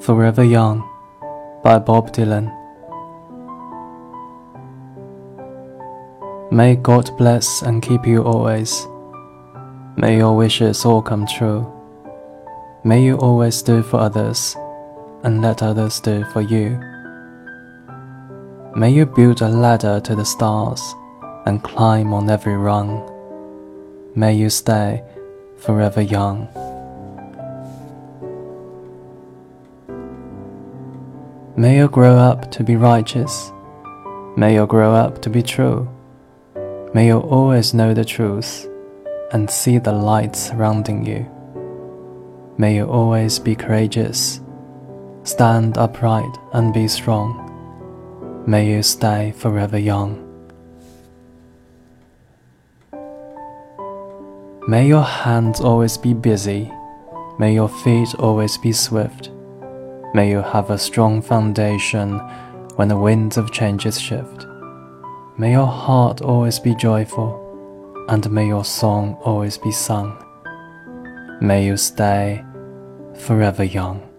Forever Young by Bob Dylan. May God bless and keep you always. May your wishes all come true. May you always do for others and let others do for you. May you build a ladder to the stars and climb on every rung. May you stay forever young. May you grow up to be righteous. May you grow up to be true. May you always know the truth and see the light surrounding you. May you always be courageous. Stand upright and be strong. May you stay forever young. May your hands always be busy. May your feet always be swift. May you have a strong foundation when the winds of changes shift. May your heart always be joyful, and may your song always be sung. May you stay forever young.